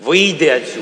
выйди отсюда.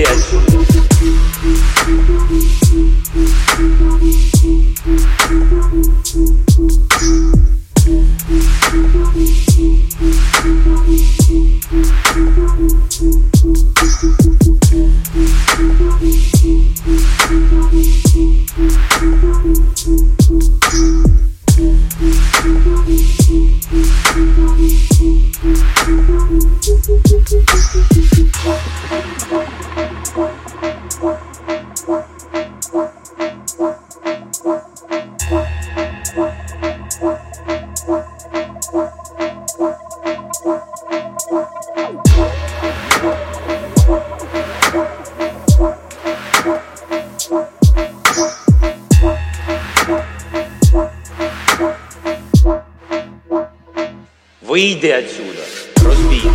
déesse. Ideas de pros vida,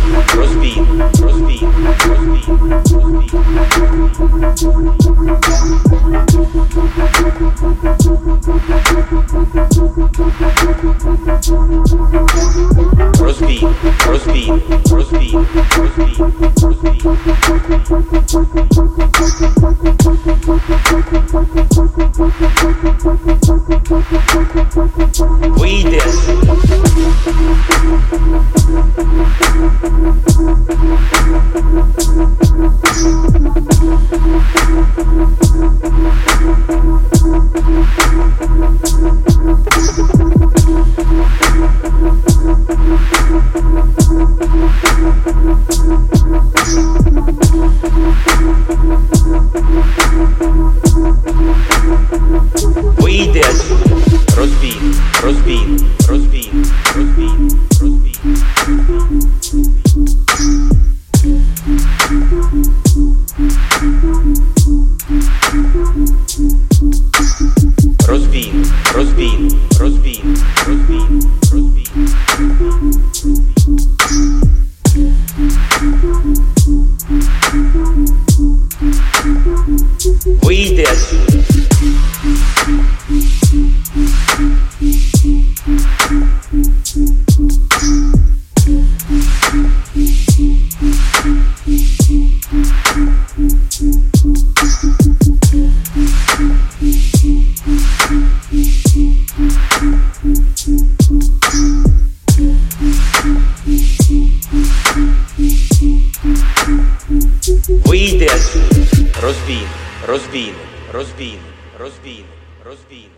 Cross cross cross Cross We did. Выйди отсюда. розбійник, розбійник, розбійник, розбійник, розбійник.